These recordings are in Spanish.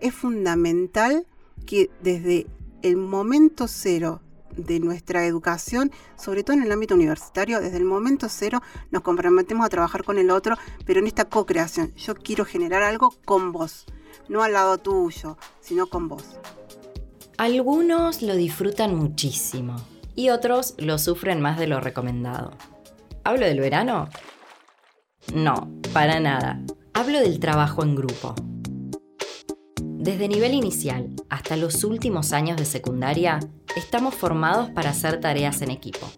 es fundamental que desde el momento cero de nuestra educación, sobre todo en el ámbito universitario, desde el momento cero nos comprometemos a trabajar con el otro, pero en esta co-creación. Yo quiero generar algo con vos, no al lado tuyo, sino con vos. Algunos lo disfrutan muchísimo y otros lo sufren más de lo recomendado. ¿Hablo del verano? No, para nada. Hablo del trabajo en grupo. Desde nivel inicial hasta los últimos años de secundaria, estamos formados para hacer tareas en equipo.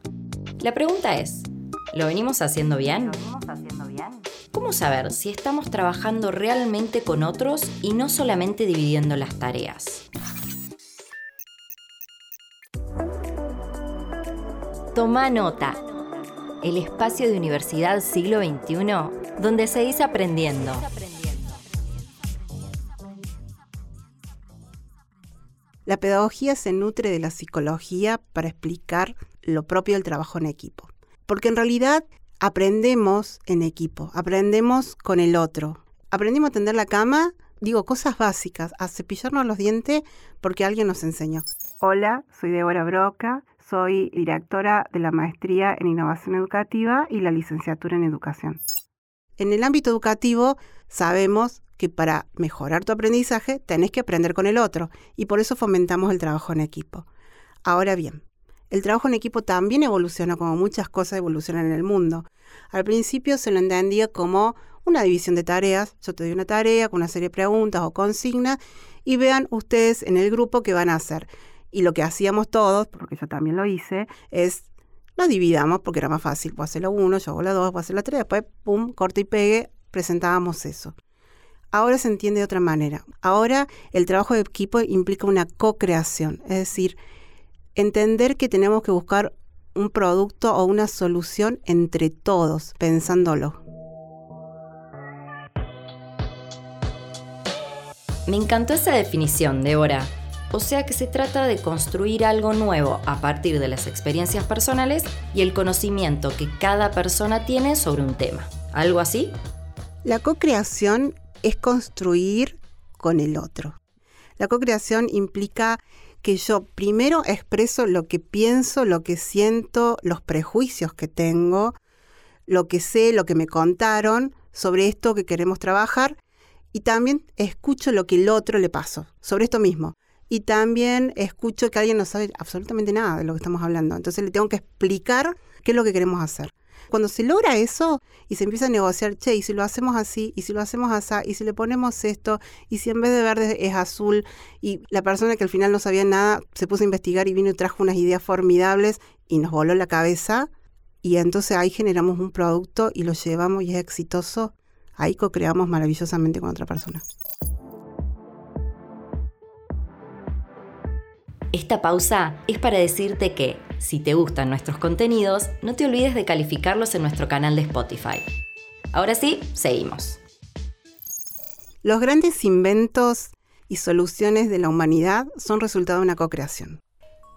La pregunta es, ¿lo venimos haciendo bien? ¿Cómo saber si estamos trabajando realmente con otros y no solamente dividiendo las tareas? Toma nota. El espacio de Universidad Siglo XXI donde se dice aprendiendo. La pedagogía se nutre de la psicología para explicar lo propio del trabajo en equipo. Porque en realidad aprendemos en equipo, aprendemos con el otro. Aprendimos a tender la cama, digo, cosas básicas, a cepillarnos los dientes porque alguien nos enseñó. Hola, soy Débora Broca, soy directora de la maestría en innovación educativa y la licenciatura en educación. En el ámbito educativo sabemos que para mejorar tu aprendizaje tenés que aprender con el otro y por eso fomentamos el trabajo en equipo. Ahora bien, el trabajo en equipo también evoluciona como muchas cosas evolucionan en el mundo. Al principio se lo entendía como una división de tareas. Yo te doy una tarea con una serie de preguntas o consignas y vean ustedes en el grupo qué van a hacer. Y lo que hacíamos todos, porque yo también lo hice, es nos dividamos porque era más fácil. Vos hacer la uno, yo hago la dos, vos hacer la tres, después, pum, corte y pegue, presentábamos eso. Ahora se entiende de otra manera. Ahora el trabajo de equipo implica una co-creación, es decir, entender que tenemos que buscar un producto o una solución entre todos, pensándolo. Me encantó esa definición, Débora. O sea que se trata de construir algo nuevo a partir de las experiencias personales y el conocimiento que cada persona tiene sobre un tema. ¿Algo así? La co-creación es construir con el otro. La co-creación implica que yo primero expreso lo que pienso, lo que siento, los prejuicios que tengo, lo que sé, lo que me contaron sobre esto que queremos trabajar y también escucho lo que el otro le pasó sobre esto mismo y también escucho que alguien no sabe absolutamente nada de lo que estamos hablando. Entonces le tengo que explicar qué es lo que queremos hacer. Cuando se logra eso y se empieza a negociar, che, y si lo hacemos así, y si lo hacemos así, y si le ponemos esto, y si en vez de verde es azul, y la persona que al final no sabía nada se puso a investigar y vino y trajo unas ideas formidables y nos voló la cabeza, y entonces ahí generamos un producto y lo llevamos y es exitoso, ahí co-creamos maravillosamente con otra persona. Esta pausa es para decirte que, si te gustan nuestros contenidos, no te olvides de calificarlos en nuestro canal de Spotify. Ahora sí, seguimos. Los grandes inventos y soluciones de la humanidad son resultado de una co-creación.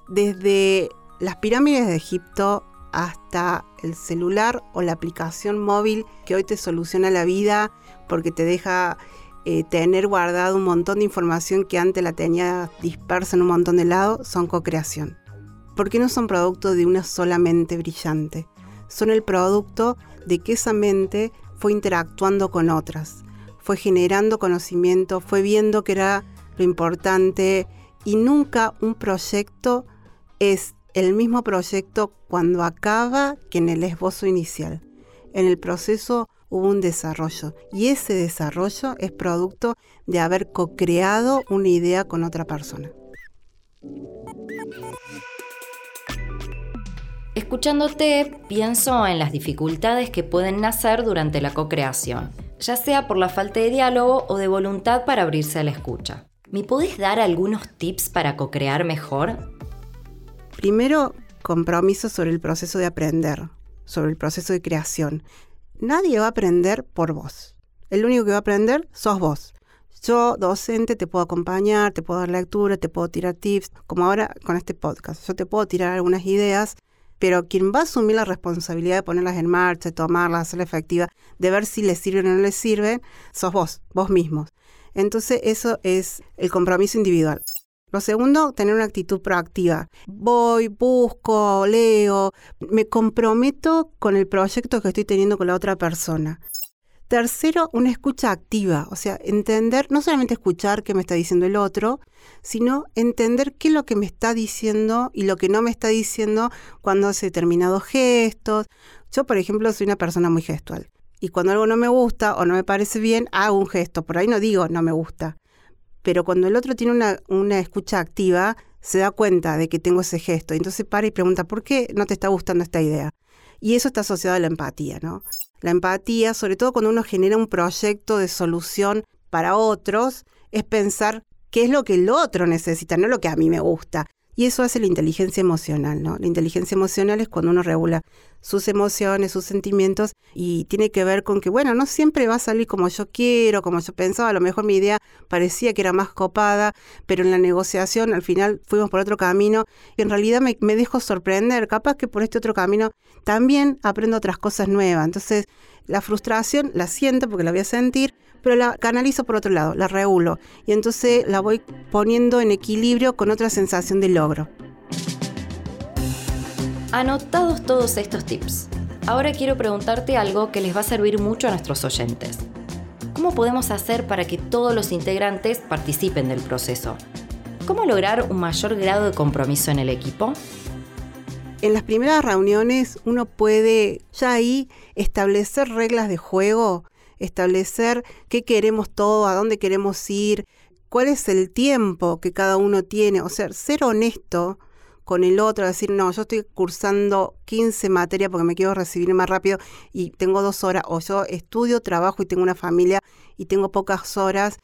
Desde las pirámides de Egipto hasta el celular o la aplicación móvil que hoy te soluciona la vida porque te deja eh, tener guardado un montón de información que antes la tenía dispersa en un montón de lados, son co-creación. Porque no son producto de una sola mente brillante, son el producto de que esa mente fue interactuando con otras, fue generando conocimiento, fue viendo que era lo importante y nunca un proyecto es el mismo proyecto cuando acaba que en el esbozo inicial. En el proceso hubo un desarrollo y ese desarrollo es producto de haber co-creado una idea con otra persona. Escuchándote, pienso en las dificultades que pueden nacer durante la co-creación, ya sea por la falta de diálogo o de voluntad para abrirse a la escucha. ¿Me podés dar algunos tips para co-crear mejor? Primero, compromiso sobre el proceso de aprender, sobre el proceso de creación nadie va a aprender por vos. El único que va a aprender sos vos. Yo, docente, te puedo acompañar, te puedo dar lectura, te puedo tirar tips, como ahora con este podcast. Yo te puedo tirar algunas ideas, pero quien va a asumir la responsabilidad de ponerlas en marcha, de tomarlas, hacerlas efectivas, de ver si les sirven o no les sirven, sos vos, vos mismos. Entonces eso es el compromiso individual. Lo segundo, tener una actitud proactiva. Voy, busco, leo, me comprometo con el proyecto que estoy teniendo con la otra persona. Tercero, una escucha activa, o sea, entender, no solamente escuchar qué me está diciendo el otro, sino entender qué es lo que me está diciendo y lo que no me está diciendo cuando hace determinados gestos. Yo, por ejemplo, soy una persona muy gestual. Y cuando algo no me gusta o no me parece bien, hago un gesto. Por ahí no digo no me gusta pero cuando el otro tiene una, escucha activa, se da cuenta de que tengo ese gesto. Entonces para y pregunta, ¿por qué no te está gustando esta idea? Y eso está asociado a la empatía, ¿no? La empatía, sobre todo cuando uno genera un proyecto de solución para otros, es pensar qué es lo que el otro necesita, no lo que a mí me gusta. Y eso hace la inteligencia emocional, ¿no? La inteligencia emocional es cuando uno regula sus emociones, sus sentimientos y tiene que ver con que, bueno, no siempre va a salir como yo quiero, como yo pensaba, a lo mejor mi idea parecía que era más copada, pero en la negociación al final fuimos por otro camino y en realidad me, me dejo sorprender, capaz que por este otro camino también aprendo otras cosas nuevas. Entonces, la frustración la siento porque la voy a sentir, pero la canalizo por otro lado, la regulo y entonces la voy poniendo en equilibrio con otra sensación de logro. Anotados todos estos tips, ahora quiero preguntarte algo que les va a servir mucho a nuestros oyentes. ¿Cómo podemos hacer para que todos los integrantes participen del proceso? ¿Cómo lograr un mayor grado de compromiso en el equipo? En las primeras reuniones uno puede ya ahí establecer reglas de juego establecer qué queremos todo, a dónde queremos ir, cuál es el tiempo que cada uno tiene, o sea, ser honesto con el otro, decir, no, yo estoy cursando 15 materias porque me quiero recibir más rápido y tengo dos horas, o yo estudio, trabajo y tengo una familia y tengo pocas horas,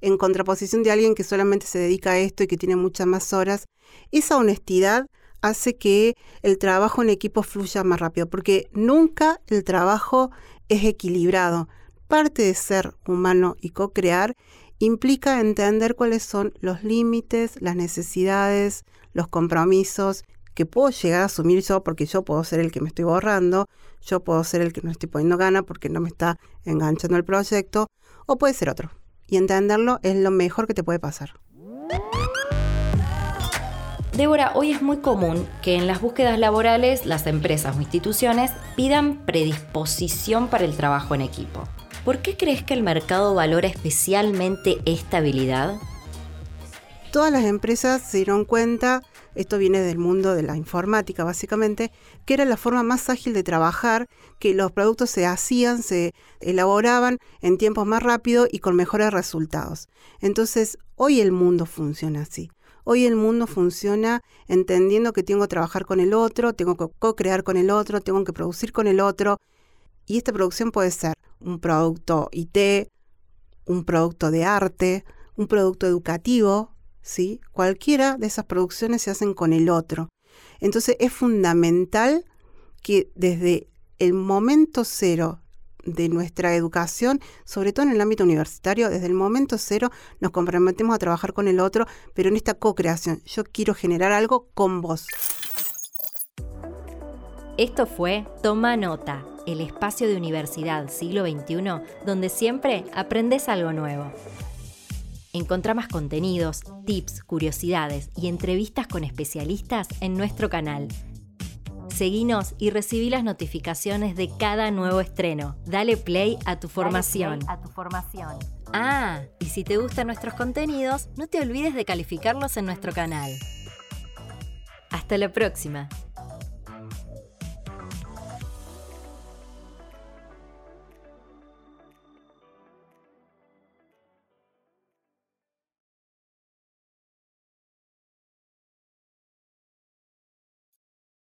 en contraposición de alguien que solamente se dedica a esto y que tiene muchas más horas. Esa honestidad hace que el trabajo en equipo fluya más rápido, porque nunca el trabajo es equilibrado parte de ser humano y co-crear implica entender cuáles son los límites, las necesidades, los compromisos que puedo llegar a asumir yo porque yo puedo ser el que me estoy borrando, yo puedo ser el que no estoy poniendo gana porque no me está enganchando el proyecto, o puede ser otro. Y entenderlo es lo mejor que te puede pasar. Débora, hoy es muy común que en las búsquedas laborales las empresas o instituciones pidan predisposición para el trabajo en equipo. ¿Por qué crees que el mercado valora especialmente esta habilidad? Todas las empresas se dieron cuenta, esto viene del mundo de la informática básicamente, que era la forma más ágil de trabajar, que los productos se hacían, se elaboraban en tiempos más rápidos y con mejores resultados. Entonces, hoy el mundo funciona así. Hoy el mundo funciona entendiendo que tengo que trabajar con el otro, tengo que co-crear con el otro, tengo que producir con el otro. Y esta producción puede ser un producto IT, un producto de arte, un producto educativo, ¿sí? Cualquiera de esas producciones se hacen con el otro. Entonces es fundamental que desde el momento cero de nuestra educación, sobre todo en el ámbito universitario, desde el momento cero nos comprometemos a trabajar con el otro, pero en esta co-creación. Yo quiero generar algo con vos. Esto fue Toma Nota el espacio de universidad siglo XXI donde siempre aprendes algo nuevo. Encontrá más contenidos, tips, curiosidades y entrevistas con especialistas en nuestro canal. Seguinos y recibí las notificaciones de cada nuevo estreno. Dale play a tu formación. a tu formación. Ah, y si te gustan nuestros contenidos, no te olvides de calificarlos en nuestro canal. Hasta la próxima.